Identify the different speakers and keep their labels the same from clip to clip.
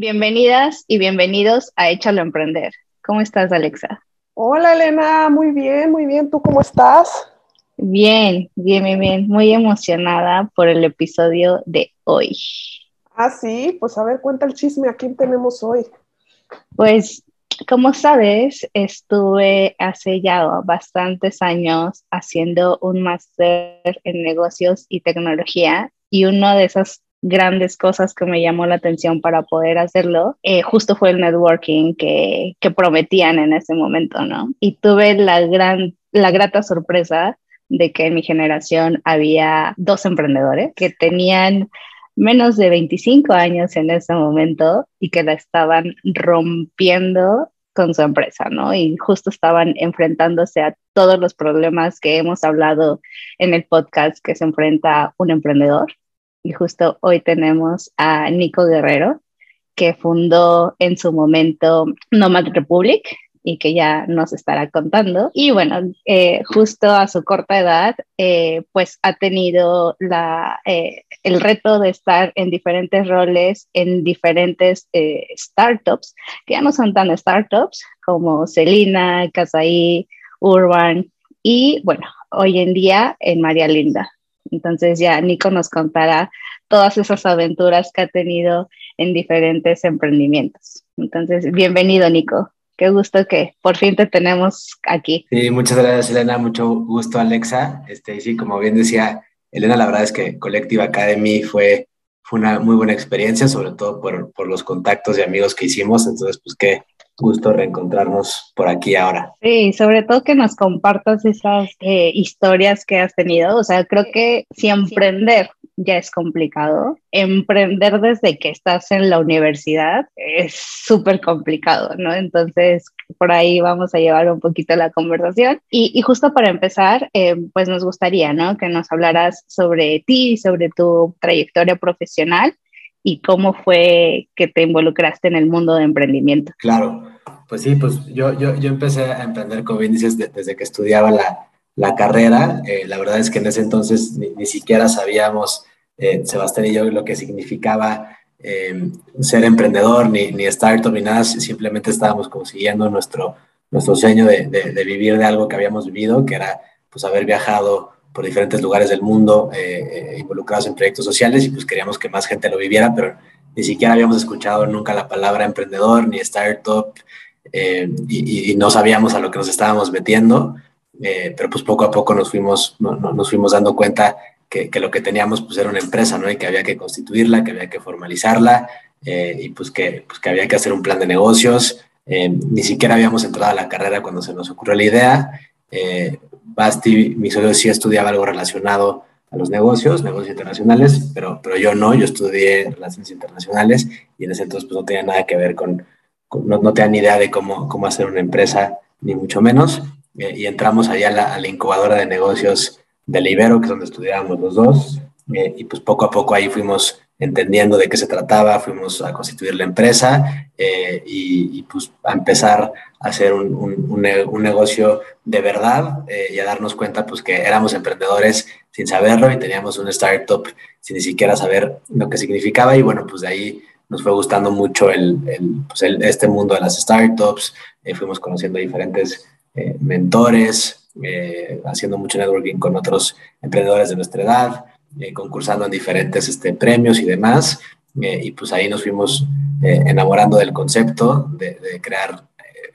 Speaker 1: Bienvenidas y bienvenidos a Échalo a Emprender. ¿Cómo estás, Alexa?
Speaker 2: Hola, Elena. Muy bien, muy bien. ¿Tú cómo estás?
Speaker 1: Bien, bien, bien, bien. Muy emocionada por el episodio de hoy.
Speaker 2: Ah, sí. Pues a ver, cuenta el chisme. ¿A quién tenemos hoy?
Speaker 1: Pues, como sabes, estuve hace ya bastantes años haciendo un máster en negocios y tecnología y uno de esos grandes cosas que me llamó la atención para poder hacerlo, eh, justo fue el networking que, que prometían en ese momento, ¿no? Y tuve la gran, la grata sorpresa de que en mi generación había dos emprendedores que tenían menos de 25 años en ese momento y que la estaban rompiendo con su empresa, ¿no? Y justo estaban enfrentándose a todos los problemas que hemos hablado en el podcast que se enfrenta un emprendedor y justo hoy tenemos a Nico Guerrero, que fundó en su momento Nomad Republic y que ya nos estará contando. Y bueno, eh, justo a su corta edad, eh, pues ha tenido la, eh, el reto de estar en diferentes roles, en diferentes startups, que ya no son tan startups como Celina, Casaí, Urban y bueno, hoy en día en María Linda. Entonces ya Nico nos contará todas esas aventuras que ha tenido en diferentes emprendimientos. Entonces, bienvenido Nico. Qué gusto que por fin te tenemos aquí.
Speaker 3: Sí, muchas gracias Elena, mucho gusto Alexa. Este, sí, como bien decía Elena, la verdad es que Collective Academy fue, fue una muy buena experiencia, sobre todo por, por los contactos y amigos que hicimos. Entonces, pues qué, gusto reencontrarnos por aquí ahora.
Speaker 1: Sí, sobre todo que nos compartas esas eh, historias que has tenido. O sea, creo que si emprender ya es complicado, emprender desde que estás en la universidad es súper complicado, ¿no? Entonces, por ahí vamos a llevar un poquito la conversación. Y, justo para empezar, eh, pues nos gustaría, ¿no? Que nos hablaras sobre ti, sobre tu trayectoria profesional y cómo fue que te involucraste en el mundo de emprendimiento.
Speaker 3: Claro, pues sí, pues yo, yo, yo empecé a emprender, como bien dices, desde que estudiaba la, la carrera. Eh, la verdad es que en ese entonces ni, siquiera sabíamos, eh, Sebastián y yo, lo que significaba eh, ser emprendedor, ni, ni startup, ni nada. Simplemente estábamos consiguiendo nuestro, nuestro sueño de, de, de, vivir de algo que habíamos vivido, que era pues haber viajado por diferentes lugares del mundo eh, eh, involucrados en proyectos sociales y pues queríamos que más gente lo viviera, pero ni siquiera habíamos escuchado nunca la palabra emprendedor ni startup eh, y, no sabíamos a lo que nos estábamos metiendo, pero pues poco a poco nos fuimos, nos fuimos dando cuenta que, que, lo que teníamos pues era una empresa, ¿no? Y que había que constituirla, que había que formalizarla y pues que, pues que había que hacer un plan de negocios. ni siquiera habíamos entrado a la carrera cuando se nos ocurrió la idea. Basti, mi socio sí estudiaba algo relacionado a los negocios, negocios internacionales, pero, pero yo no, yo estudié relaciones internacionales y en ese entonces pues no tenía nada que ver con, no, no, tenía ni idea de cómo, cómo hacer una empresa, ni mucho menos. Eh, y entramos allá a la, a la, incubadora de negocios del Ibero, que es donde estudiábamos los dos, eh, y pues poco a poco ahí fuimos entendiendo de qué se trataba, fuimos a constituir la empresa eh, y, y, pues a empezar a hacer un, un, un negocio de verdad eh, y a darnos cuenta pues que éramos emprendedores sin saberlo y teníamos un startup sin ni siquiera saber lo que significaba y bueno, pues de ahí nos fue gustando mucho el, el, pues el este mundo de las startups, eh, fuimos conociendo diferentes mentores, haciendo mucho networking con otros emprendedores de nuestra edad, eh, concursando en diferentes este, premios y demás. Eh, y pues ahí nos fuimos eh, enamorando del concepto de, crear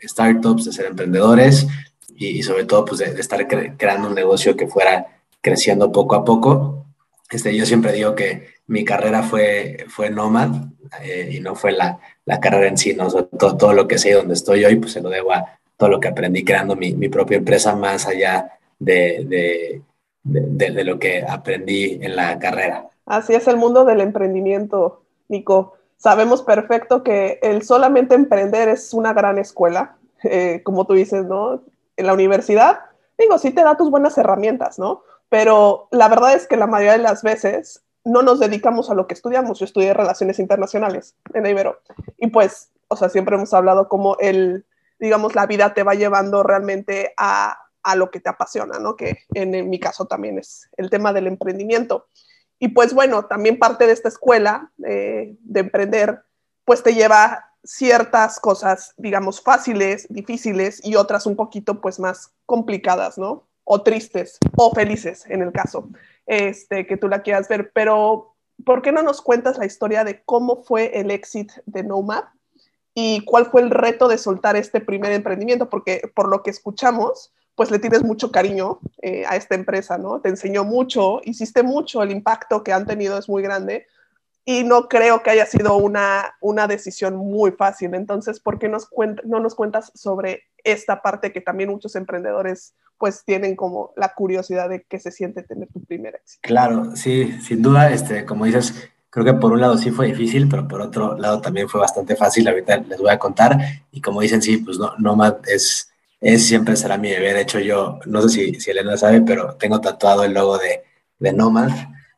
Speaker 3: startups, de ser emprendedores y, sobre todo pues de, de estar cre creando un negocio que fuera creciendo poco a poco. Este, yo siempre digo que mi carrera fue, fue y no fue la, la, carrera en sí, ¿no? todo, todo, lo que sé y donde estoy hoy, pues se lo debo a todo lo que aprendí creando mi, mi propia empresa más allá de de, de, lo que aprendí en la carrera.
Speaker 2: Así es el mundo del emprendimiento, Nico. sabemos perfecto que el solamente emprender es una gran escuela, eh, como tú dices, ¿no? En la universidad, digo, sí te da tus buenas herramientas, ¿no? Pero la verdad es que la mayoría de las veces no nos dedicamos a lo que estudiamos. Yo estudié relaciones internacionales en Ibero y pues, o sea, siempre hemos hablado como el, digamos, la vida te va llevando realmente a, a lo que te apasiona, ¿no? Que en, mi caso también es el tema del emprendimiento. Y pues bueno, también parte de esta escuela eh, de emprender, pues te lleva ciertas cosas, digamos, fáciles, difíciles y otras un poquito pues más complicadas, ¿no? O tristes o felices en el caso este, que tú la quieras ver. Pero, ¿por qué no nos cuentas la historia de cómo fue el éxito de Nomad y cuál fue el reto de soltar este primer emprendimiento? Porque por lo que escuchamos, pues le tienes mucho cariño eh, a esta empresa, ¿no? Te enseñó mucho, hiciste mucho, el impacto que han tenido es muy grande y no creo que haya sido una, una decisión muy fácil. Entonces, ¿por qué nos no nos cuentas sobre esta parte que también muchos emprendedores pues tienen como la curiosidad de qué se siente tener tu primer éxito?
Speaker 3: Claro, sí, sin duda, este, como dices, creo que por un lado sí fue difícil, pero por otro lado también fue bastante fácil. Ahorita les voy a contar y como dicen, sí, pues no, Nomad es es siempre será mi bebé. De hecho, yo no sé si, si Elena sabe, pero tengo tatuado el logo de, de Nomad.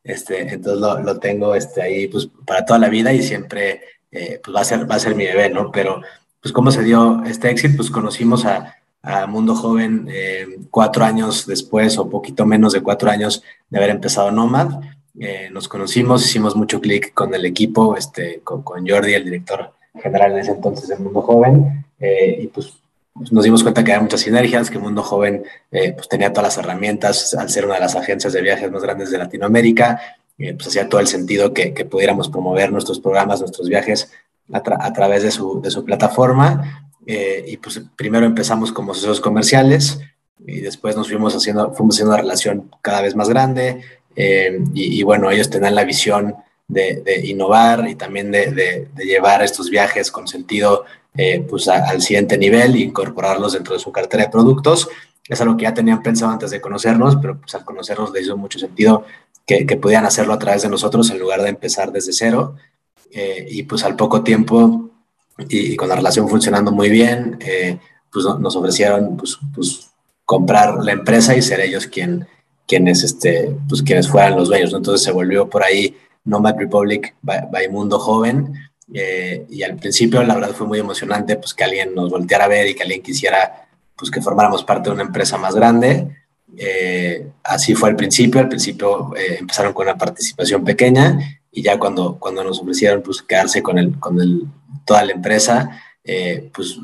Speaker 3: Este, entonces lo, lo, tengo este, ahí pues, para toda la vida y siempre eh, pues va, a ser, va a ser mi bebé, ¿no? Pero, pues, ¿cómo se dio este éxito? Pues conocimos a, a Mundo Joven eh, cuatro años después o poquito menos de cuatro años de haber empezado Nomad. Eh, nos conocimos, hicimos mucho clic con el equipo, este, con, con, Jordi, el director general en ese entonces de Mundo Joven, y pues pues, nos dimos cuenta que había muchas sinergias, que Mundo Joven eh, pues tenía todas las herramientas, al ser una de las agencias de viajes más grandes de Latinoamérica, eh, pues hacía todo el sentido que, que, pudiéramos promover nuestros programas, nuestros viajes a, a través de su, de su plataforma. Eh, y pues primero empezamos como socios comerciales y después nos fuimos haciendo, fuimos haciendo una relación cada vez más grande. Y, y, bueno, ellos tenían la visión de, de innovar y también de, de, de, llevar estos viajes con sentido eh, pues al siguiente nivel e incorporarlos dentro de su cartera de productos. Es algo que ya tenían pensado antes de conocernos, pero pues al conocernos les hizo mucho sentido que, que hacerlo a través de nosotros en lugar de empezar desde cero. Eh, y pues al poco tiempo y, con la relación funcionando muy bien, eh, pues nos ofrecieron pues, pues, comprar la empresa y ser ellos quien, quienes, este, pues, quienes fueran los dueños. Entonces se volvió por ahí Nomad Republic by, by Mundo Joven eh, y al principio, la verdad, fue muy emocionante pues, que alguien nos volteara a ver y que alguien quisiera pues, que formáramos parte de una empresa más grande. Eh, así fue al principio. Al principio eh, empezaron con una participación pequeña y ya cuando, cuando nos ofrecieron pues, quedarse con, el, con el, toda la empresa, pues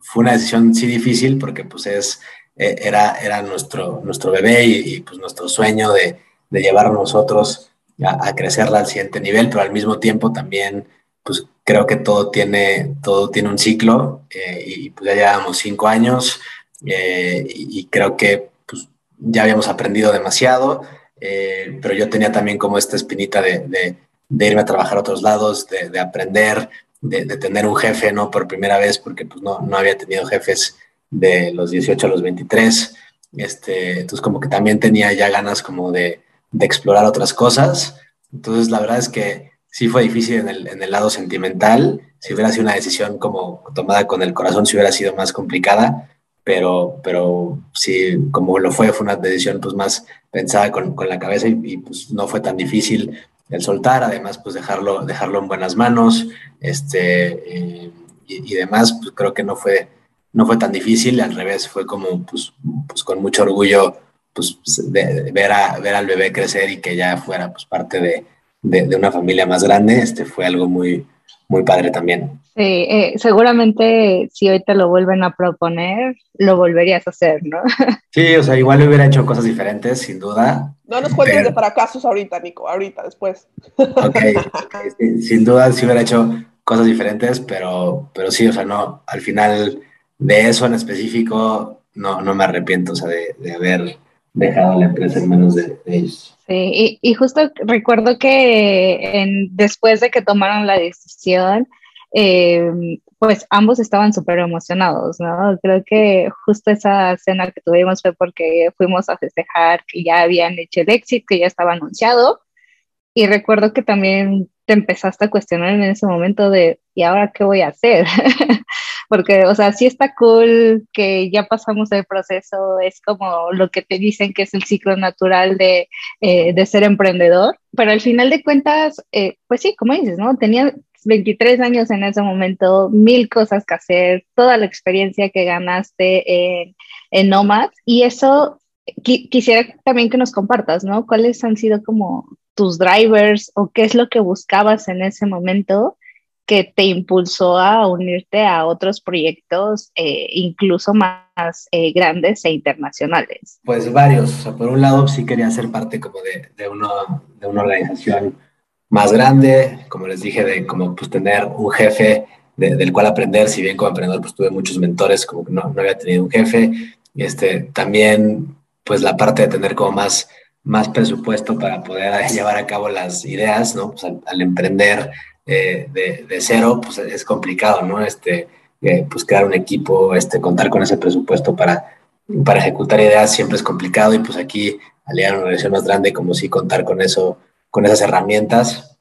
Speaker 3: fue una decisión sí difícil porque pues es, era, era nuestro, nuestro bebé y, y pues nuestro sueño de, de llevar nosotros a, a crecerla al siguiente nivel, pero al mismo tiempo también pues creo que todo tiene, todo tiene un ciclo eh, y pues ya llevamos cinco años eh, y, creo que pues, ya habíamos aprendido demasiado, eh, pero yo tenía también como esta espinita de, de, de irme a trabajar a otros lados, de, de aprender, de, tener un jefe, ¿no? Por primera vez, porque pues no, no había tenido jefes de los 18 a los 23. Este, entonces como que también tenía ya ganas como de, de explorar otras cosas. Entonces la verdad es que sí fue difícil en el, en el, lado sentimental. Si hubiera sido una decisión como tomada con el corazón, sí hubiera sido más complicada, pero, pero sí, como lo fue, fue una decisión pues más pensada con, con la cabeza y, y, pues no fue tan difícil el soltar, además pues dejarlo, dejarlo en buenas manos, este, eh, y, y, demás, pues creo que no fue, no fue tan difícil, al revés, fue como pues, pues con mucho orgullo pues de, de ver, a, ver al bebé crecer y que ya fuera pues parte de, de, de, una familia más grande, este fue algo muy, muy padre también.
Speaker 1: Sí, eh, seguramente si hoy te lo vuelven a proponer, lo volverías a hacer, ¿no?
Speaker 3: Sí, o sea, igual hubiera hecho cosas diferentes, sin duda.
Speaker 2: No nos cuentes pero... de fracasos ahorita, Nico, ahorita, después.
Speaker 3: Ok, sin duda sí hubiera hecho cosas diferentes, pero, pero sí, o sea, no, al final de eso en específico, no, no me arrepiento, o sea, de, de haber dejado la empresa en manos de, de ellos.
Speaker 1: Sí, y, y, justo recuerdo que en, después de que tomaron la decisión, eh, pues ambos estaban súper emocionados, ¿no? Creo que justo esa cena que tuvimos fue porque fuimos a festejar que ya habían hecho el éxito, que ya estaba anunciado. Y recuerdo que también te empezaste a cuestionar en ese momento de, ¿y ahora qué voy a hacer? Porque, o sea, sí está cool que ya pasamos el proceso, es como lo que te dicen que es el ciclo natural de, eh, de ser emprendedor, pero al final de cuentas, eh, pues sí, como dices, ¿no? Tenía 23 años en ese momento, mil cosas que hacer, toda la experiencia que ganaste en, en Nomad y eso quisiera también que nos compartas, ¿no? ¿Cuáles han sido como tus drivers o qué es lo que buscabas en ese momento que te impulsó a unirte a otros proyectos eh, incluso más eh, grandes e internacionales?
Speaker 3: Pues varios. por un lado, sí quería ser parte como de, de, uno, de una organización más grande, como les dije, de como pues tener un jefe del cual aprender, si bien como emprendedor pues tuve muchos mentores, como que no, no había tenido un jefe, este, también pues la parte de tener como más, más presupuesto para poder llevar a cabo las ideas, ¿no? Pues al, emprender eh, de, de, cero, pues es complicado, ¿no? Este, eh, pues crear un equipo, este, contar con ese presupuesto para, para ejecutar ideas siempre es complicado y pues aquí al llegar a una organización más grande, como si contar con eso, con esas herramientas,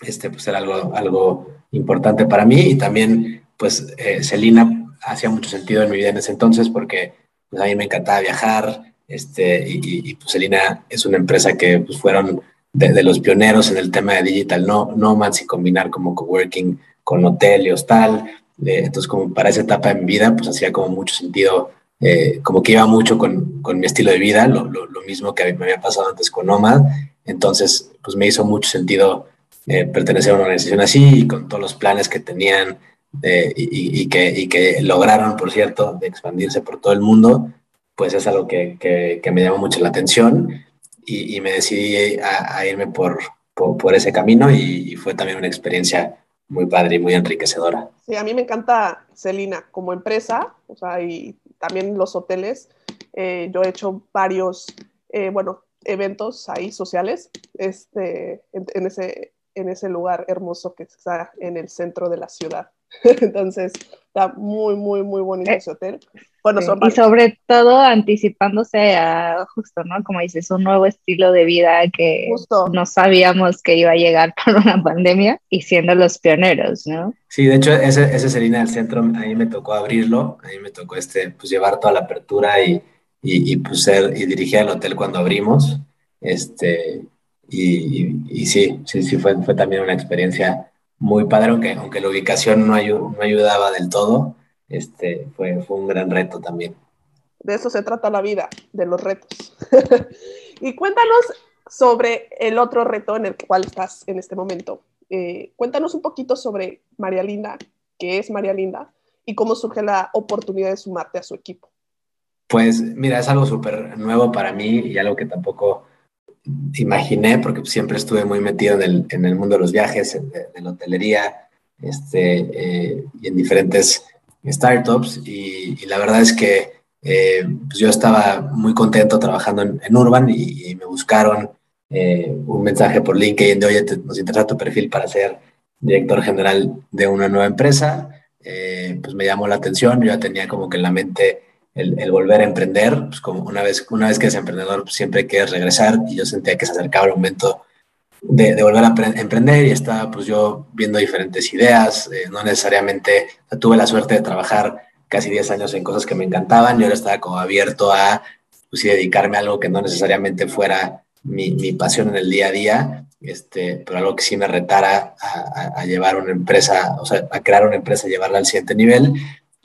Speaker 3: este, pues era algo, algo importante para mí y también, pues, eh, Celina hacía mucho sentido en mi vida en ese entonces porque pues, a mí me encantaba viajar, este, y, y, pues Celina es una empresa que pues, fueron de, los pioneros en el tema de digital no, nomads y combinar como coworking con hotel y hostal. Eh, entonces, como para esa etapa mi vida, pues hacía como mucho sentido, eh, como que iba mucho con, con mi estilo de vida, lo, lo, mismo que me había pasado antes con Nomad. Entonces, pues me hizo mucho sentido eh, pertenecer a una organización así y con todos los planes que tenían y, y, que, y que lograron, por cierto, de expandirse por todo el mundo pues es algo que, que, me llamó mucho la atención y, me decidí a, irme por, por, ese camino y, fue también una experiencia muy padre y muy enriquecedora.
Speaker 2: Sí, a mí me encanta Celina como empresa, o sea, y también los hoteles. Eh, yo he hecho varios, eh, bueno, eventos ahí sociales este, en, ese, en ese lugar hermoso que está en el centro de la ciudad. Entonces, está muy, muy, muy bonito eh, ese hotel.
Speaker 1: Bueno, y sobre todo anticipándose a justo, ¿no? Como dices, un nuevo estilo de vida que no sabíamos que iba a llegar por una pandemia y siendo los pioneros, ¿no?
Speaker 3: Sí, de hecho, ese, ese Serena del Centro, a mí me tocó abrirlo, a mí me tocó este, pues llevar toda la apertura y, y, y pues ser, y dirigir el hotel cuando abrimos, este, y, y, sí, sí, sí, fue, fue también una experiencia muy padre, aunque, aunque la ubicación no, no ayudaba del todo, este, fue, fue un gran reto también.
Speaker 2: De eso se trata la vida, de los retos. y cuéntanos sobre el otro reto en el cual estás en este momento. Eh, cuéntanos un poquito sobre María Linda, qué es María Linda y cómo surge la oportunidad de sumarte a su equipo.
Speaker 3: Pues mira, es algo súper nuevo para mí y algo que tampoco imaginé, porque siempre estuve muy metido en el, en el mundo de los viajes, en, la hotelería, este, eh, y en diferentes startups, y, la verdad es que eh, pues yo estaba muy contento trabajando en, Urban y, me buscaron eh, un mensaje por LinkedIn de, oye, nos interesa tu perfil para ser director general de una nueva empresa. pues me llamó la atención, yo ya tenía como que en la mente el, volver a emprender, pues como una vez, una vez que eres emprendedor, pues siempre quieres regresar y yo sentía que se acercaba el momento de, volver a emprender y estaba pues yo viendo diferentes ideas, eh, no necesariamente, tuve la suerte de trabajar casi 10 años en cosas que me encantaban, yo ahora estaba como abierto a pues, dedicarme a algo que no necesariamente fuera mi, mi, pasión en el día a día, este, pero algo que sí me retara a, a, llevar una empresa, o sea, a crear una empresa y llevarla al siguiente nivel.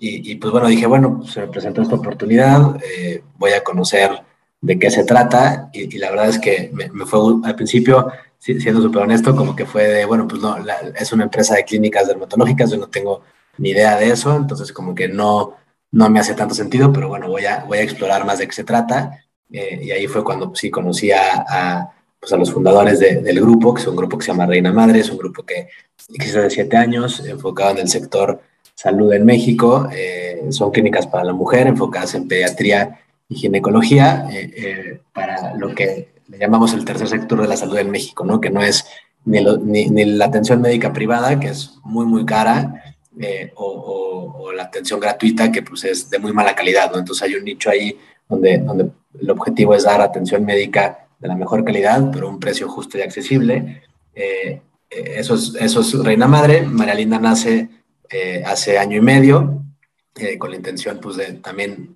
Speaker 3: Y, pues bueno, dije, bueno, se me presentó esta oportunidad, eh, voy a conocer de qué se trata y, la verdad es que me, fue al principio, siendo súper honesto, como que fue de, bueno, pues no, es una empresa de clínicas dermatológicas, yo no tengo ni idea de eso, entonces como que no, no me hace tanto sentido, pero bueno, voy a, voy a explorar más de qué se trata. Eh, y ahí fue cuando pues, sí conocí a, pues, a los fundadores del grupo, que es un grupo que se llama Reina Madre, es un grupo que existe de siete años, enfocado en el sector salud en México. Eh, son clínicas para la mujer enfocadas en pediatría y ginecología, eh, eh, para lo que le llamamos el tercer sector de la salud en México, ¿no? que no es ni, ni, la atención médica privada, que es muy, muy cara, o, o, la atención gratuita, que pues es de muy mala calidad. ¿no? Entonces hay un nicho ahí donde, donde el objetivo es dar atención médica de la mejor calidad, pero a un precio justo y accesible eso, es, eso es Reina Madre. María Linda nace hace año y medio con la intención pues, de también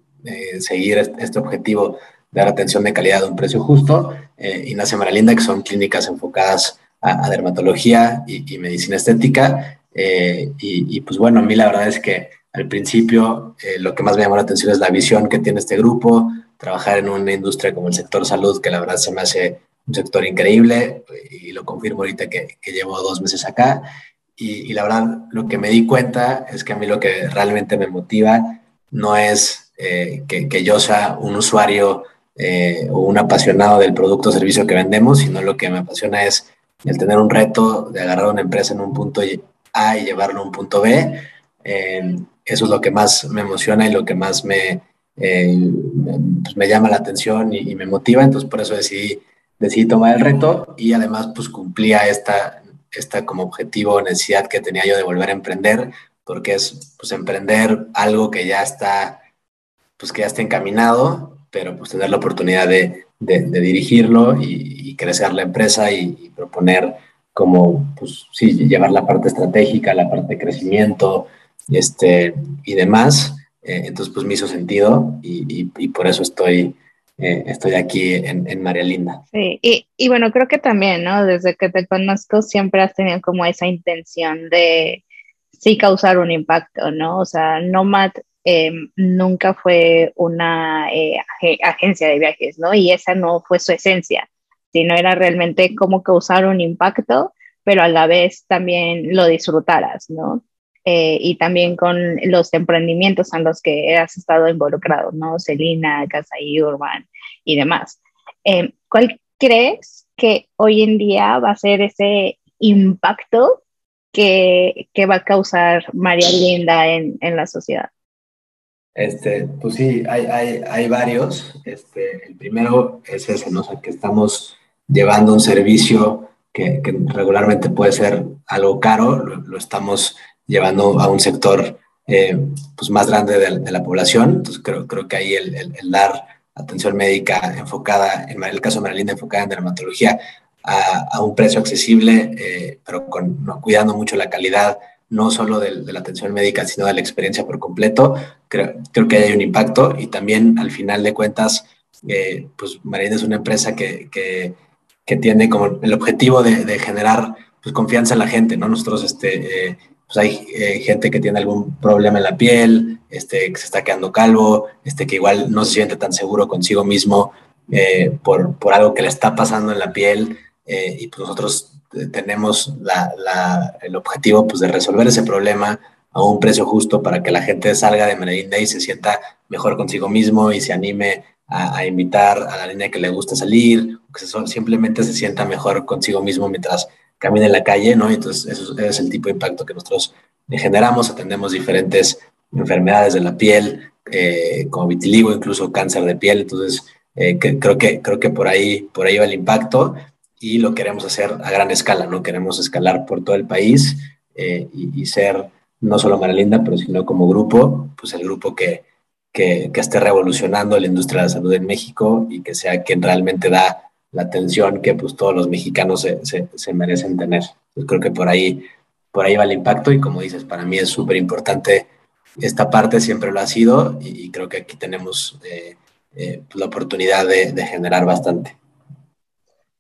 Speaker 3: seguir este objetivo de dar atención de calidad a un precio justo. y nace María Linda, que son clínicas enfocadas a, dermatología y, medicina estética. Y, y, pues bueno, a mí la verdad es que al principio lo que más me llamó la atención es la visión que tiene este grupo, trabajar en una industria como el sector salud, que la verdad se me hace un sector increíble y lo confirmo ahorita que, llevo dos meses acá. Y, la verdad, lo que me di cuenta es que a mí lo que realmente me motiva no es eh, que, yo sea un usuario eh, o un apasionado del producto o servicio que vendemos, sino lo que me apasiona es el tener un reto de agarrar una empresa en un punto A y llevarlo a un punto B. Eh, eso es lo que más me emociona y lo que más me, pues me llama la atención y, me motiva, entonces por eso decidí, decidí tomar el reto y además pues cumplía esta, esta como objetivo, necesidad que tenía yo de volver a emprender, porque es pues emprender algo que ya está, pues que ya está encaminado, pero pues tener la oportunidad de, de, dirigirlo y, crecer la empresa y, proponer como, pues llevar la parte estratégica, la parte de crecimiento este, y demás. Eh, entonces, pues me hizo sentido y, por eso estoy, eh, estoy aquí en, en, María Linda.
Speaker 1: Sí, y, bueno, creo que también, ¿no? Desde que te conozco siempre has tenido como esa intención de sí causar un impacto, ¿no? O sea, Nomad em, nunca fue una eh, agencia de viajes, ¿no? Y esa no fue su esencia, sino era realmente cómo causar un impacto, pero a la vez también lo disfrutaras, ¿no? Eh, y también con los emprendimientos en los que has estado involucrado, ¿no? Celina, Casa y Urban y demás. Eh, ¿Cuál crees que hoy en día va a ser ese impacto que, que va a causar María Linda en, en, la sociedad?
Speaker 3: Este, pues sí, hay, hay, hay varios. Este, el primero es ese, ¿no? O que estamos llevando un servicio que, regularmente puede ser algo caro, lo estamos llevando a un sector eh, pues más grande de, la población. Entonces creo, creo que ahí el, el, dar atención médica enfocada, en el caso de Marilinda, enfocada en dermatología, a, a un precio accesible, eh, pero con, cuidando mucho la calidad, no solo de, de, la atención médica, sino de la experiencia por completo, creo, creo que hay un impacto y también al final de cuentas, eh, pues Marilinda es una empresa que, que, que, tiene como el objetivo de, de generar pues, confianza en la gente, ¿no? Nosotros este, pues hay eh, gente que tiene algún problema en la piel, este, que se está quedando calvo, este, que igual no se siente tan seguro consigo mismo eh, por, por, algo que le está pasando en la piel eh, y pues nosotros tenemos la, el objetivo pues, de resolver ese problema a un precio justo para que la gente salga de Medellín y se sienta mejor consigo mismo y se anime a, a invitar a la niña que le gusta salir, o que simplemente se sienta mejor consigo mismo mientras camina en la calle, ¿no? Entonces, eso es el tipo de impacto que nosotros generamos. Atendemos diferentes enfermedades de la piel, eh, como vitiligo, incluso cáncer de piel. Entonces, eh, creo, que, creo que por ahí, por ahí va el impacto y lo queremos hacer a gran escala, ¿no? Queremos escalar por todo el país eh, y, ser no solo Maralinda, pero sino como grupo, pues el grupo que, que, que esté revolucionando la industria de la salud en México y que sea quien realmente da la atención que pues todos los mexicanos se, se, merecen tener. Yo creo que por ahí, por ahí va el impacto y como dices, para mí es súper importante esta parte, siempre lo ha sido y, creo que aquí tenemos eh, eh, la oportunidad de, de generar bastante.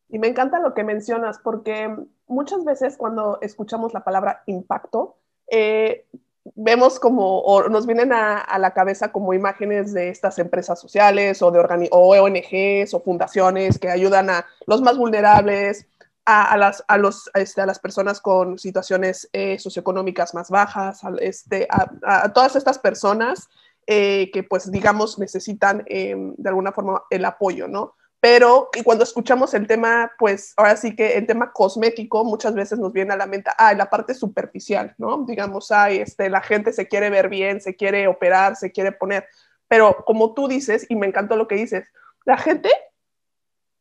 Speaker 2: Y me encanta lo que mencionas porque muchas veces cuando escuchamos la palabra impacto, eh, vemos como, o nos vienen a, la cabeza como imágenes de estas empresas sociales o de ONGs o fundaciones que ayudan a los más vulnerables, a, las, a, los, este, a las personas con situaciones eh, socioeconómicas más bajas, a, este, a, todas estas personas eh, que pues digamos necesitan em, de alguna forma el apoyo, ¿no? Pero y cuando escuchamos el tema, pues ahora sí que el tema cosmético muchas veces nos viene a la mente, ah, la parte superficial, ¿no? Digamos, ay, este, la gente se quiere ver bien, se quiere operar, se quiere poner, pero como tú dices, y me encantó lo que dices, la gente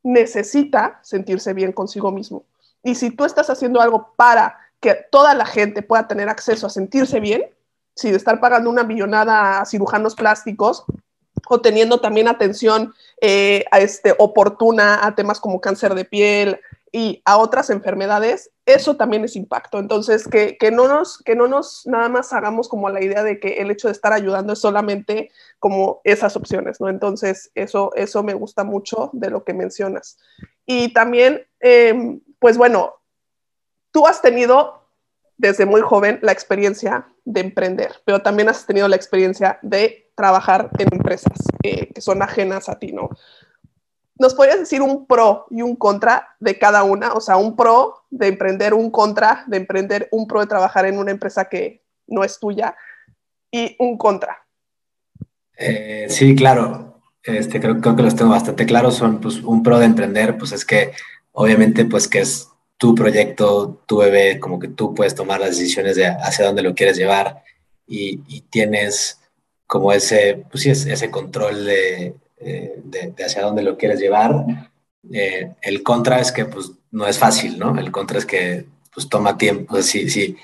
Speaker 2: necesita sentirse bien consigo mismo. Y si tú estás haciendo algo para que toda la gente pueda tener acceso a sentirse bien, si de estar pagando una millonada a cirujanos plásticos, o teniendo también atención eh, a este, oportuna a temas como cáncer de piel, y a otras enfermedades, eso también es impacto. Entonces, que, no nos, que no nos nada más hagamos como la idea de que el hecho de estar ayudando es solamente como esas opciones, ¿no? Entonces, eso, eso me gusta mucho de lo que mencionas. Y también, em, pues bueno, tú has tenido desde muy joven la experiencia de emprender, pero también has tenido la experiencia de trabajar en empresas que son ajenas a ti, ¿no? ¿Nos podrías decir un pro y un contra de cada una? O sea, un pro de emprender, un contra de emprender, un pro de trabajar en una empresa que no es tuya y un contra.
Speaker 3: Eh, sí, claro. Este, creo, creo, que los tengo bastante claros. Son pues, un pro de emprender, pues es que obviamente pues que es tu proyecto, tu bebé, como que tú puedes tomar las decisiones de hacia dónde lo quieres llevar y, y tienes como ese, pues sí, ese control de, eh, de, hacia dónde lo quieres llevar. Eh, el contra es que pues no es fácil, ¿no? El contra es que pues toma tiempo, pues, sí, sí,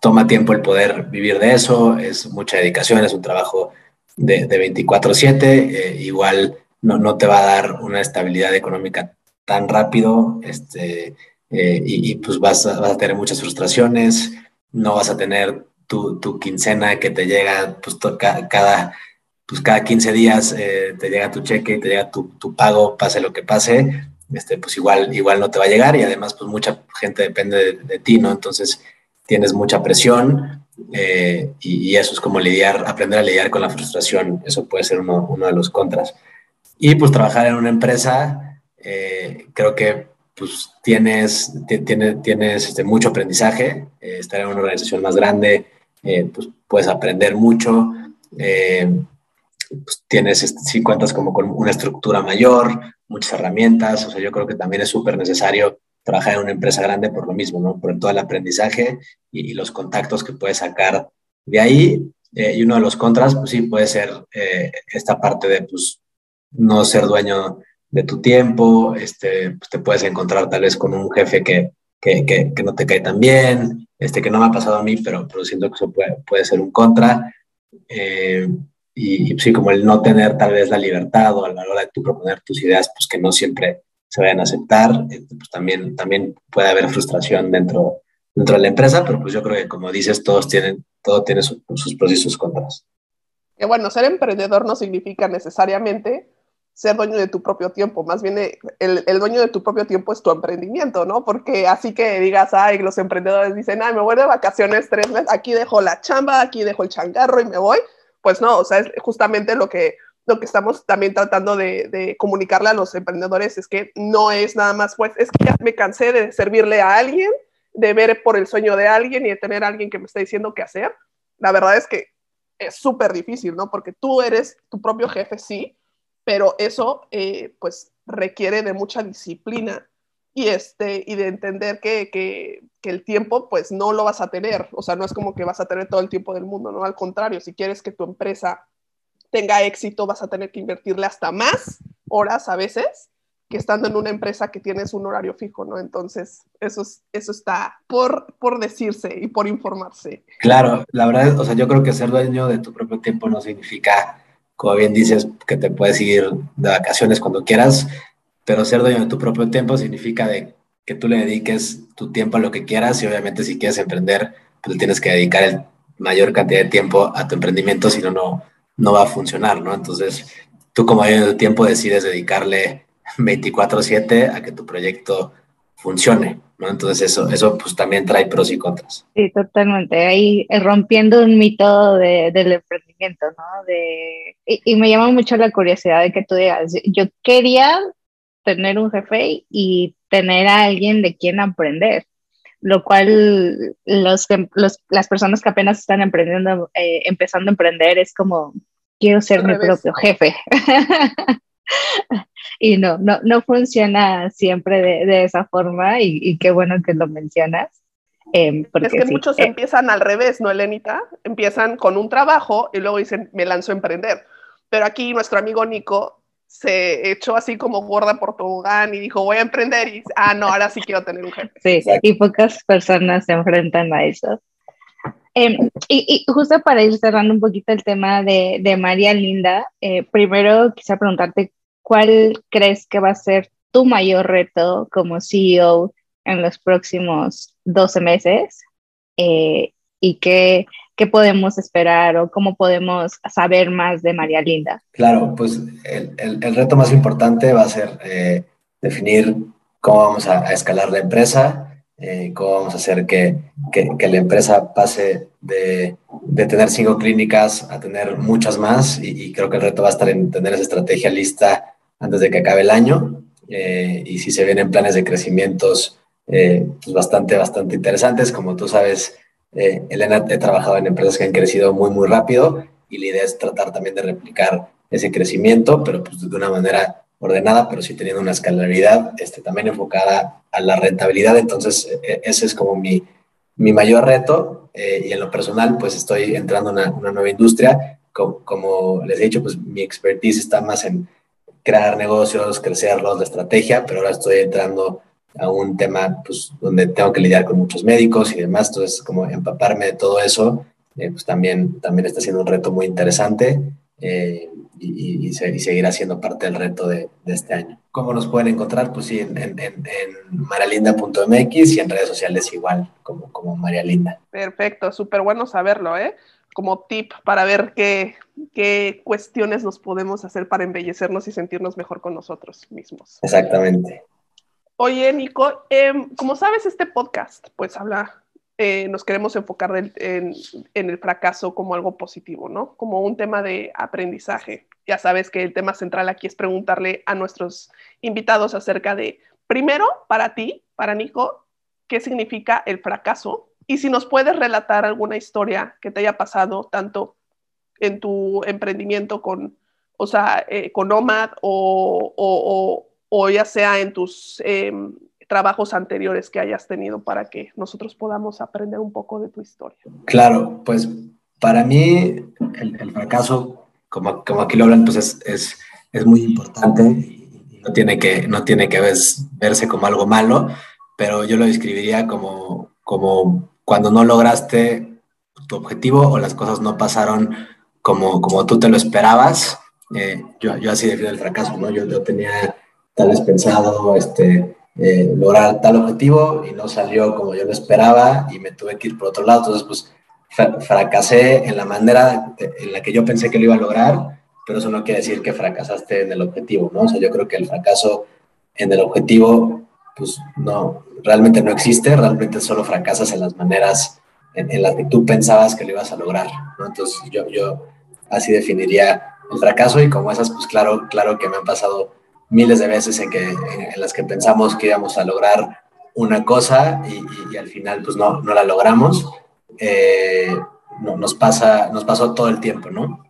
Speaker 3: toma tiempo el poder vivir de eso, es mucha dedicación, es un trabajo de, de 24/7, eh, igual no, no, te va a dar una estabilidad económica tan rápido, este, y, pues vas a, tener muchas frustraciones, no vas a tener tu, tu quincena que te llega pues, cada pues cada 15 días eh, te llega tu cheque, te llega tu, pago, pase lo que pase, este, pues igual, igual no te va a llegar y además pues mucha gente depende de, ti, ¿no? Entonces tienes mucha presión eh, y, eso es como lidiar, aprender a lidiar con la frustración, eso puede ser uno, uno de los contras. Y pues trabajar en una empresa, eh, creo que pues tienes, tienes, tienes este, mucho aprendizaje, estar en una organización más grande, pues puedes aprender mucho pues tienes, si cuentas como con una estructura mayor, muchas herramientas, o sea, yo creo que también es súper necesario trabajar en una empresa grande por lo mismo, ¿no? Por todo el aprendizaje y, los contactos que puedes sacar de ahí. Eh, y uno de los contras, pues sí, puede ser eh, esta parte de, pues, no ser dueño de tu tiempo, este, pues te puedes encontrar tal vez con un jefe que, que, que, no te cae tan bien, este, que no me ha pasado a mí, pero, pero siento que eso puede, puede ser un contra. Eh, y, sí, como el no tener tal vez la libertad o a la hora de tú proponer tus ideas, pues que no siempre se vayan a aceptar, este, pues también, también puede haber frustración dentro, dentro de la empresa, pero pues yo creo que como dices, todos tienen, todo tiene sus pros y sus contras.
Speaker 2: Que bueno, ser emprendedor no significa necesariamente ser dueño de tu propio tiempo, más bien eh, el, el, dueño de tu propio tiempo es tu emprendimiento, ¿no? Porque así que digas, ay, los emprendedores dicen, ay, me voy de vacaciones tres meses, aquí dejo la chamba, aquí dejo el changarro y me voy, pues no, o sea, es justamente lo que, lo que estamos también tratando de, comunicarle a los emprendedores, es que no es nada más, pues es que ya me cansé de servirle a alguien, de ver por el sueño de alguien y de tener alguien que me está diciendo qué hacer. La verdad es que es súper difícil, ¿no? Porque tú eres tu propio jefe, sí, pero eso eh, pues requiere de mucha disciplina y, este, y de entender que, que, el tiempo pues no lo vas a tener, o sea, no es como que vas a tener todo el tiempo del mundo, ¿no? Al contrario, si quieres que tu empresa tenga éxito, vas a tener que invertirle hasta más horas a veces que estando en una empresa que tienes un horario fijo, ¿no? Entonces, eso, eso está por, por decirse y por informarse.
Speaker 3: Claro, la verdad, o sea, yo creo que ser dueño de tu propio tiempo no significa, como bien dices, que te puedes ir de vacaciones cuando quieras, pero ser dueño de tu propio tiempo significa de que tú le dediques tu tiempo a lo que quieras y obviamente si quieres emprender, pues tienes que dedicar el mayor cantidad de tiempo a tu emprendimiento, si no, no va a funcionar, ¿no? Entonces, tú como dueño de tu tiempo decides dedicarle 24/7 a que tu proyecto funcione, ¿no? Entonces eso, eso pues también trae pros y contras.
Speaker 1: Sí, totalmente. Ahí eh, rompiendo un mito de, del emprendimiento, ¿no? De, y, y, me llama mucho la curiosidad de que tú digas, yo quería tener un jefe y tener a alguien de quien aprender, lo cual los, los las personas que apenas están emprendiendo, eh, empezando a emprender, es como, quiero ser mi propio jefe. y no, no, no funciona siempre de, de esa forma y, qué bueno que lo mencionas.
Speaker 2: Eh, es que muchos eh, empiezan al revés, ¿no, Elenita? Empiezan con un trabajo y luego dicen, me lanzo a emprender. Pero aquí nuestro amigo Nico se echó así como gorda por tobogán y dijo, voy a emprender y, ah, no, ahora sí quiero tener un jefe.
Speaker 1: Sí, y pocas personas se enfrentan a eso. Em, y, justo para ir cerrando un poquito el tema de, de María Linda, eh, primero quisiera preguntarte, ¿cuál crees que va a ser tu mayor reto como CEO en los próximos 12 meses eh, y qué, qué, podemos esperar o cómo podemos saber más de María Linda.
Speaker 3: Claro, pues el, el, reto más importante va a ser eh, definir cómo vamos a, escalar la empresa, eh, cómo vamos a hacer que, que, que la empresa pase de, de, tener cinco clínicas a tener muchas más y, y, creo que el reto va a estar en tener esa estrategia lista antes de que acabe el año y si se vienen planes de crecimientos eh, pues bastante, bastante interesantes. Como tú sabes, eh, Elena, he trabajado en empresas que han crecido muy, muy rápido y la idea es tratar también de replicar ese crecimiento, pero pues de una manera ordenada, pero sí teniendo una escalabilidad este, también enfocada a la rentabilidad. Entonces, e, ese es como mi, mi mayor reto eh, y en lo personal, pues estoy entrando en una, una nueva industria. Como, como, les he dicho, pues mi expertise está más en crear negocios, crecerlos, la estrategia, pero ahora estoy entrando a un tema pues, donde tengo que lidiar con muchos médicos y demás, entonces como empaparme de todo eso, eh, pues también, también está siendo un reto muy interesante eh, y, y, seguirá siendo parte del reto de, este año. ¿Cómo nos pueden encontrar? Pues sí, en, en, marialinda.mx y en redes sociales igual, como, como María Linda.
Speaker 2: Perfecto, súper bueno saberlo, ¿eh? Como tip para ver qué, qué cuestiones nos podemos hacer para embellecernos y sentirnos mejor con nosotros mismos.
Speaker 3: Exactamente.
Speaker 2: Oye, Nico, eh, como sabes, este podcast, pues habla, eh, nos queremos enfocar en, en, el fracaso como algo positivo, ¿no? Como un tema de aprendizaje. Ya sabes que el tema central aquí es preguntarle a nuestros invitados acerca de, primero, para ti, para Nico, ¿qué significa el fracaso? Y si nos puedes relatar alguna historia que te haya pasado tanto en tu emprendimiento con, o sea, eh, con Nomad o, o, o ya sea en tus eh, trabajos anteriores que hayas tenido para que nosotros podamos aprender un poco de tu historia.
Speaker 3: Claro, pues para mí el, fracaso, como, como, aquí lo hablan, pues es, es, es muy importante y no tiene que, no tiene que verse como algo malo, pero yo lo describiría como, como cuando no lograste tu objetivo o las cosas no pasaron como, como tú te lo esperabas. Eh, yo, yo así defino el fracaso, ¿no? Yo, yo tenía tal vez pensado este, eh, lograr tal objetivo y no salió como yo lo esperaba y me tuve que ir por otro lado. Entonces, pues fracasé en la manera en la que yo pensé que lo iba a lograr, pero eso no quiere decir que fracasaste en el objetivo, ¿no? O sea, yo creo que el fracaso en el objetivo, pues no, realmente no existe, realmente solo fracasas en las maneras en, en las que tú pensabas que lo ibas a lograr, ¿no? Entonces, yo, yo así definiría el fracaso y como esas, pues claro, claro que me han pasado miles de veces en, que, en, las que pensamos que íbamos a lograr una cosa y, al final pues no, no la logramos. Eh, no, nos, pasa, nos pasó todo el tiempo, ¿no?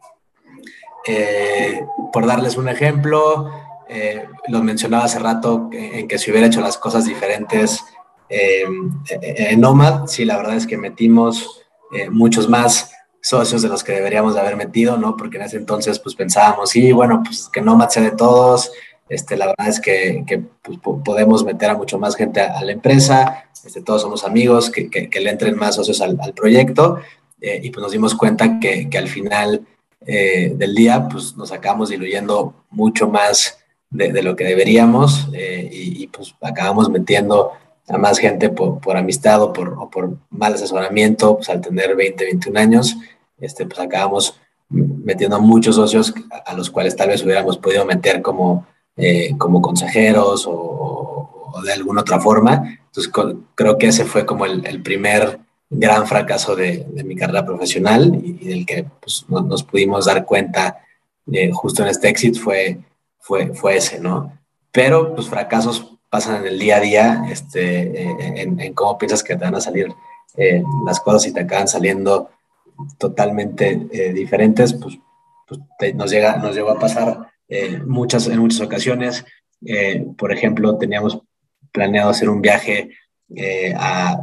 Speaker 3: Eh, por darles un ejemplo, eh, lo mencionaba hace rato en que si hubiera hecho las cosas diferentes eh, en Nomad, sí, la verdad es que metimos muchos más socios de los que deberíamos de haber metido, ¿no? Porque en ese entonces pues pensábamos, sí, bueno, pues que Nomad sea de todos, este, la verdad es que, que pues, podemos meter a mucho más gente a, la empresa, este, todos somos amigos, que, que, le entren más socios al, proyecto. Eh, y pues nos dimos cuenta que, al final eh, del día pues nos acabamos diluyendo mucho más de, de lo que deberíamos eh, y, y, pues acabamos metiendo a más gente por, por amistad o por, mal asesoramiento, pues al tener 20, 21 años, este, pues acabamos metiendo muchos socios a los cuales tal vez hubiéramos podido meter como eh, como consejeros o, de alguna otra forma. Entonces creo que ese fue como el, primer gran fracaso de, mi carrera profesional y, y del que pues, no, nos pudimos dar cuenta eh, justo en este exit fue, fue, fue ese, ¿no? Pero pues fracasos pasan en el día a día, este, eh, en, cómo piensas que te van a salir eh, las cosas y te acaban saliendo totalmente eh, diferentes, pues, pues nos, llega, nos llegó a pasar muchas, en muchas ocasiones. Por ejemplo, teníamos planeado hacer un viaje a,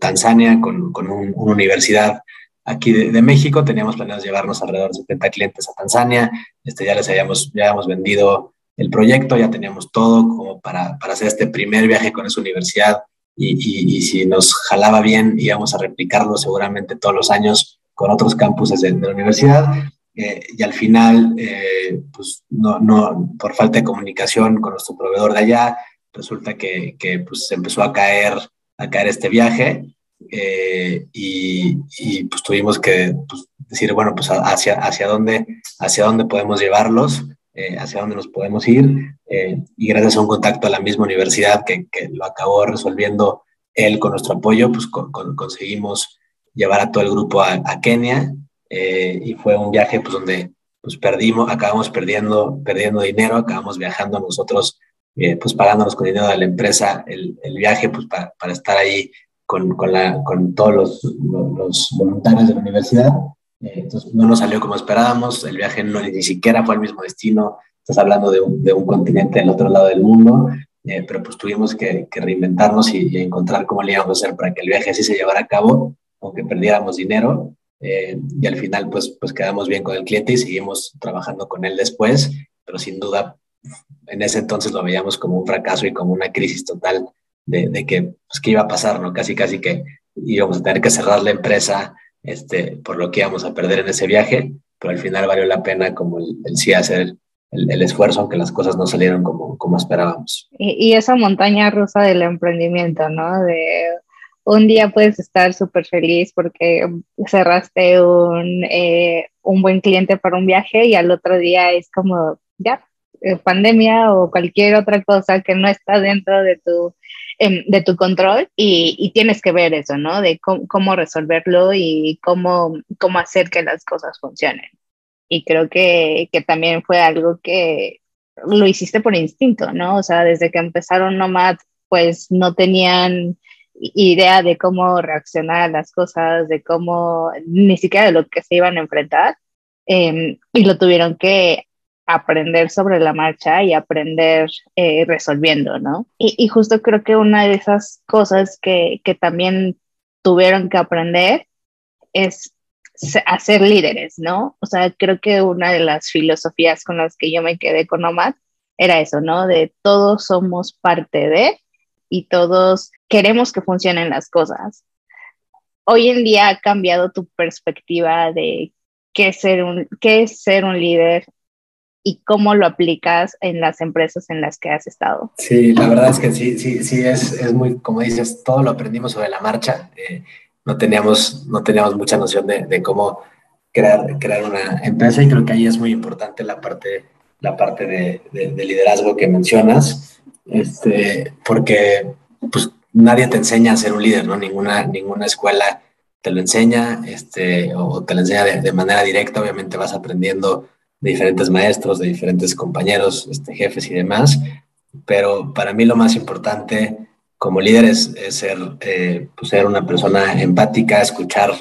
Speaker 3: Tanzania con, con un, una universidad aquí de, de, México. Teníamos planeado llevarnos alrededor de 70 clientes a Tanzania. Este, ya les habíamos, ya habíamos vendido el proyecto, ya teníamos todo como para, para hacer este primer viaje con esa universidad. Y, y, si nos jalaba bien, íbamos a replicarlo seguramente todos los años con otros campuses de, de la universidad eh, y al final, eh, pues no, no, por falta de comunicación con nuestro proveedor de allá, resulta que, que pues empezó a caer, a caer este viaje eh, y, y, pues tuvimos que pues, decir, bueno, pues hacia, hacia, dónde, hacia dónde podemos llevarlos, hacia dónde nos podemos ir y gracias a un contacto a la misma universidad que, que lo acabó resolviendo él con nuestro apoyo, pues con, conseguimos llevar a todo el grupo a, a Kenia eh, y fue un viaje pues donde pues perdimos, acabamos perdiendo, perdiendo dinero, acabamos viajando nosotros, eh, pues pagándonos con dinero de la empresa el, el viaje pues para, para, estar ahí con, con, la, con todos los, los, voluntarios de la universidad. Entonces no nos salió como esperábamos, el viaje no, ni siquiera fue al mismo destino, estás hablando de un, de un continente del otro lado del mundo, eh, pero pues tuvimos que, reinventarnos y, encontrar cómo le íbamos a hacer para que el viaje así se llevara a cabo, aunque perdiéramos dinero. Eh, y al final pues, pues quedamos bien con el cliente y seguimos trabajando con él después, pero sin duda en ese entonces lo veíamos como un fracaso y como una crisis total de, de que, pues, qué iba a pasar, ¿no? Casi, casi que íbamos a tener que cerrar la empresa este, por lo que íbamos a perder en ese viaje, pero al final valió la pena como el, el sí hacer el, esfuerzo, aunque las cosas no salieron como, como esperábamos.
Speaker 1: Y, y, esa montaña rusa del emprendimiento, ¿no? De un día puedes estar súper feliz porque cerraste un, eh, un, buen cliente para un viaje y al otro día es como, ya, eh, pandemia o cualquier otra cosa que no está dentro de tu, eh, de tu control y, y, tienes que ver eso, ¿no? De cómo, cómo, resolverlo y cómo, cómo hacer que las cosas funcionen. Y creo que, que también fue algo que lo hiciste por instinto, ¿no? O sea, desde que empezaron Nomad, pues no tenían idea de cómo reaccionar a las cosas, de cómo, ni siquiera de lo que se iban a enfrentar, eh, y lo tuvieron que aprender sobre la marcha y aprender eh, resolviendo, ¿no? Y, justo creo que una de esas cosas que, también tuvieron que aprender es a ser líderes, ¿no? O sea, creo que una de las filosofías con las que yo me quedé con Omar era eso, ¿no? De todos somos parte de, y todos queremos que funcionen las cosas. Hoy en día ha cambiado tu perspectiva de qué, ser un, qué es ser un líder y cómo lo aplicas en las empresas en las que has estado.
Speaker 3: Sí, la verdad es que sí, sí, sí, es, es muy, como dices, todo lo aprendimos sobre la marcha. Eh, no, teníamos, no teníamos mucha noción de, cómo crear, crear una empresa y creo que ahí es muy importante la parte, la parte de, de, de liderazgo que mencionas este, porque pues nadie te enseña a ser un líder, ¿no? Ninguna, ninguna escuela te lo enseña, este, o te lo enseña de manera directa, obviamente vas aprendiendo de diferentes maestros, de diferentes compañeros, este, jefes y demás, pero para mí lo más importante como líder es, es ser, eh, pues ser una persona empática, escuchar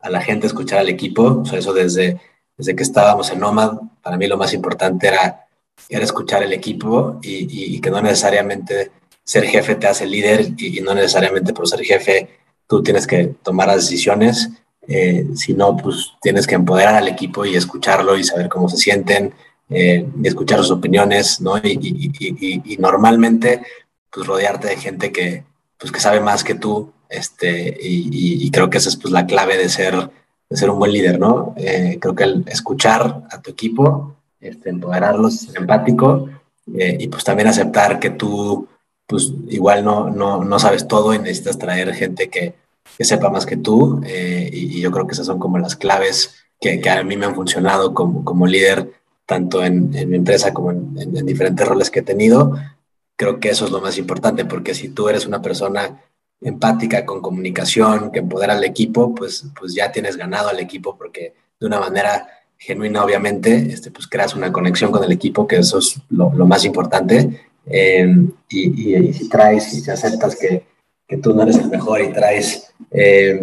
Speaker 3: a la gente, escuchar al equipo, o sea, eso desde, desde que estábamos en Nomad, para mí lo más importante era era escuchar el equipo y, y, y, que no necesariamente ser jefe te hace líder y, y, no necesariamente por ser jefe tú tienes que tomar las decisiones, eh, sino pues tienes que empoderar al equipo y escucharlo y saber cómo se sienten eh, y escuchar sus opiniones, ¿no? Y, normalmente pues rodearte de gente que, pues, que sabe más que tú este, y, creo que esa es pues la clave de ser, de ser un buen líder, ¿no? Eh, creo que el escuchar a tu equipo este, empoderarlos, ser empático eh, y pues también aceptar que tú pues igual no, no, no sabes todo y necesitas traer gente que, que sepa más que tú eh, y, yo creo que esas son como las claves que, que a mí me han funcionado como, como líder tanto en, mi empresa como en, en, en, diferentes roles que he tenido. Creo que eso es lo más importante porque si tú eres una persona empática, con comunicación, que empodera al equipo, pues, pues ya tienes ganado al equipo porque de una manera genuina, obviamente, este, pues creas una conexión con el equipo, que eso es lo, más importante. Eh, y, y, si traes y si aceptas que, que, tú no eres el mejor y traes eh,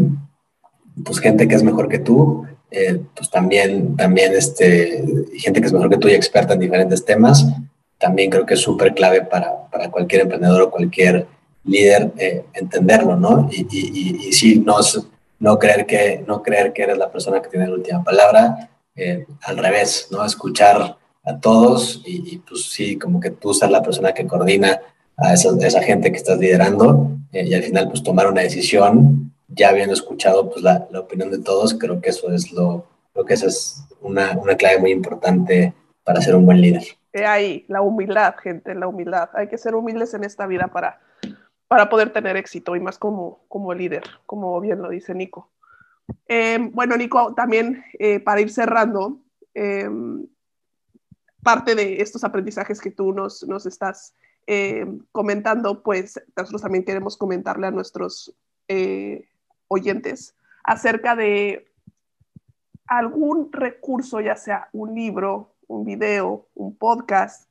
Speaker 3: pues gente que es mejor que tú, eh, pues también, también este, gente que es mejor que tú y experta en diferentes temas, también creo que es súper clave para, para, cualquier emprendedor o cualquier líder eh, entenderlo, ¿no? Y, y, y, sí, no, no, creer que, no creer que eres la persona que tiene la última palabra, eh, al revés, ¿no? Escuchar a todos y, y, pues sí, como que tú ser la persona que coordina a esa, gente que estás liderando eh, y al final pues tomar una decisión ya habiendo escuchado pues la, la, opinión de todos, creo que eso es lo, creo que esa es una, una clave muy importante para ser un buen líder.
Speaker 2: Ahí, la humildad, gente, la humildad. Hay que ser humildes en esta vida para, para poder tener éxito y más como, como líder, como bien lo dice Nico. Eh, bueno, Nico, también eh, para ir cerrando, parte de estos aprendizajes que tú nos, nos estás comentando, pues nosotros también queremos comentarle a nuestros oyentes acerca de algún recurso, ya sea un libro, un video, un podcast,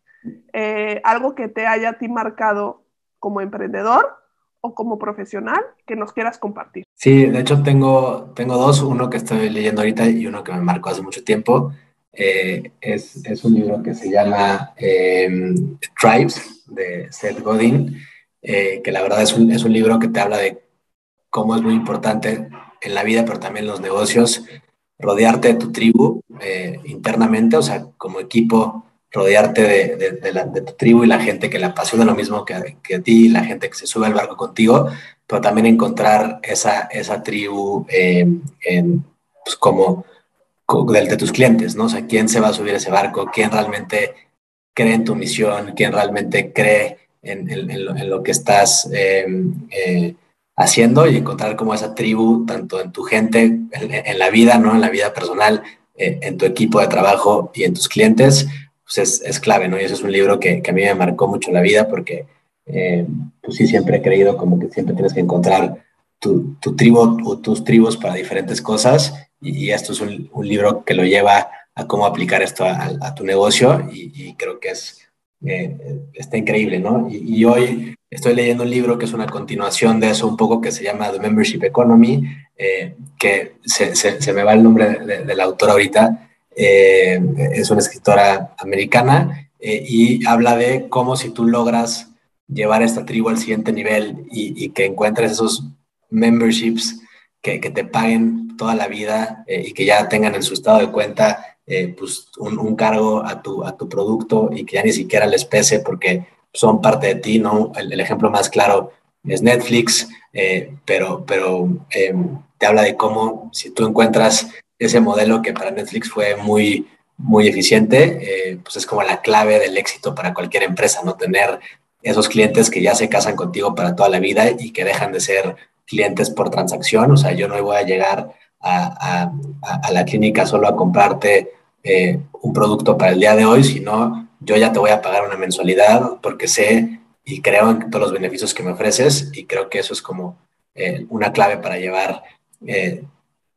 Speaker 2: algo que te haya a ti marcado como emprendedor o como profesional que nos quieras compartir.
Speaker 3: Sí, de hecho tengo, tengo dos, uno que estoy leyendo ahorita y uno que me marcó hace mucho tiempo. Eh, es, es, un libro que se llama em, Tribes de Seth Godin, eh, que la verdad es un, es un libro que te habla de cómo es muy importante en la vida, pero también en los negocios, rodearte de tu tribu eh, internamente, o sea, como equipo, rodearte de, tu tribu y la gente que le apasiona lo mismo que, que, a ti, la gente que se sube al barco contigo, pero también encontrar esa, esa tribu en, pues como, de, tus clientes, ¿no? O sea, quién se va a subir ese barco, quién realmente cree en tu misión, quién realmente cree en, lo, que estás eh, eh, haciendo y encontrar como esa tribu, tanto en tu gente, en, la vida, ¿no? En la vida personal, en tu equipo de trabajo y en tus clientes, pues es, clave, ¿no? Y ese es un libro que, que, a mí me marcó mucho la vida porque, eh, pues sí, siempre he creído como que siempre tienes que encontrar tu, tu tribu o tus tribus para diferentes cosas y, esto es un, un, libro que lo lleva a cómo aplicar esto a, tu negocio y, creo que es, eh, está increíble, ¿no? Y, hoy estoy leyendo un libro que es una continuación de eso un poco que se llama The Membership Economy, eh, que se, se, me va el nombre del autor ahorita, eh, es una escritora americana y habla de cómo si tú logras llevar esta tribu al siguiente nivel y, que encuentres esos memberships que, te paguen toda la vida eh, y que ya tengan en su estado de cuenta pues un, cargo a tu, a tu producto y que ya ni siquiera les pese porque son parte de ti, ¿no? El, ejemplo más claro es Netflix, pero, pero te habla de cómo si tú encuentras ese modelo que para Netflix fue muy, muy eficiente, eh, pues es como la clave del éxito para cualquier empresa, ¿no? Tener esos clientes que ya se casan contigo para toda la vida y que dejan de ser clientes por transacción. O sea, yo no voy a llegar a, la clínica solo a comprarte eh, un producto para el día de hoy, sino yo ya te voy a pagar una mensualidad porque sé y creo en todos los beneficios que me ofreces y creo que eso es como eh, una clave para llevar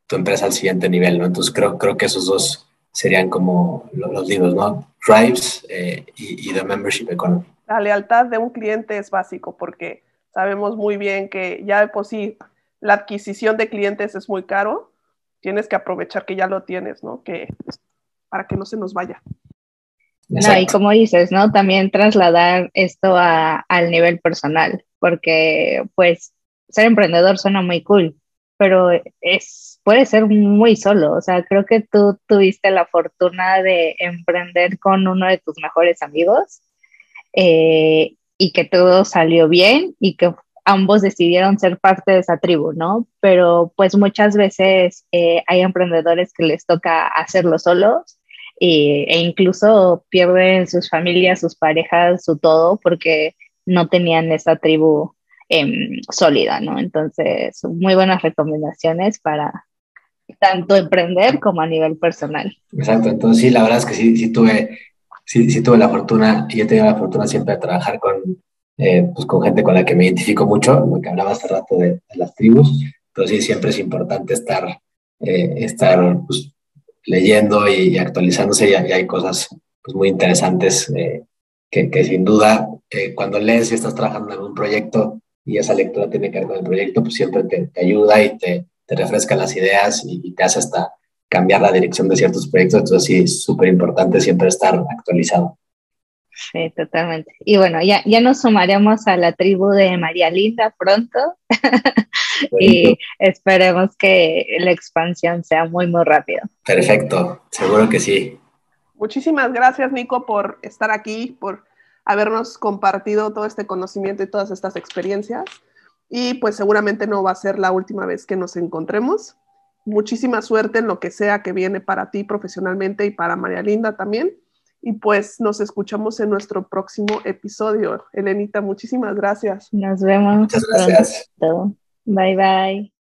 Speaker 3: tu empresa al siguiente nivel, ¿no? Entonces creo, creo que esos dos serían como los, libros, ¿no? Drives eh, y, The Membership Economy.
Speaker 2: La lealtad de un cliente es básico porque sabemos muy bien que ya de por sí la adquisición de clientes es muy caro, tienes que aprovechar que ya lo tienes, ¿no? Que para que no se nos vaya.
Speaker 1: No, y como dices, ¿no? También trasladar esto al nivel personal, porque pues ser emprendedor suena muy cool, pero es, puede ser muy solo. O sea, creo que tú tuviste la fortuna de emprender con uno de tus mejores amigos eh, y que todo salió bien y que ambos decidieron ser parte de esa tribu, ¿no? Pero pues muchas veces eh, hay emprendedores que les toca hacerlo solos e incluso pierden sus familias, sus parejas, su todo porque no tenían esa tribu Em, sólida, ¿no? Entonces, muy buenas recomendaciones para tanto emprender como a nivel personal.
Speaker 3: Exacto, entonces sí, la verdad es que sí, sí tuve, sí, sí tuve la fortuna y he tenido la fortuna siempre de trabajar con, eh, pues con gente con la que me identifico mucho, lo que hablaba hace rato de, las tribus, pero sí, siempre es importante estar, eh, estar pues, leyendo y, actualizándose y, hay cosas pues, muy interesantes eh, que, que, sin duda cuando lees y estás trabajando en un proyecto, y esa lectura tiene que ver con el proyecto, pues siempre te, ayuda y te, te, refresca las ideas y, te hace hasta cambiar la dirección de ciertos proyectos. Entonces sí, es súper importante siempre estar actualizado.
Speaker 1: Sí, totalmente. Y bueno, ya, ya nos sumaremos a la tribu de María Linda pronto y esperemos que la expansión sea muy, muy rápido.
Speaker 3: Perfecto, seguro que sí.
Speaker 2: Muchísimas gracias, Nico, por estar aquí, por habernos compartido todo este conocimiento y todas estas experiencias. Y pues seguramente no va a ser la última vez que nos encontremos. Muchísima suerte en lo que sea que viene para ti profesionalmente y para María Linda también. Y pues nos escuchamos en nuestro próximo episodio. Elenita, muchísimas gracias.
Speaker 1: Nos vemos.
Speaker 3: Muchas gracias.
Speaker 1: Bye bye.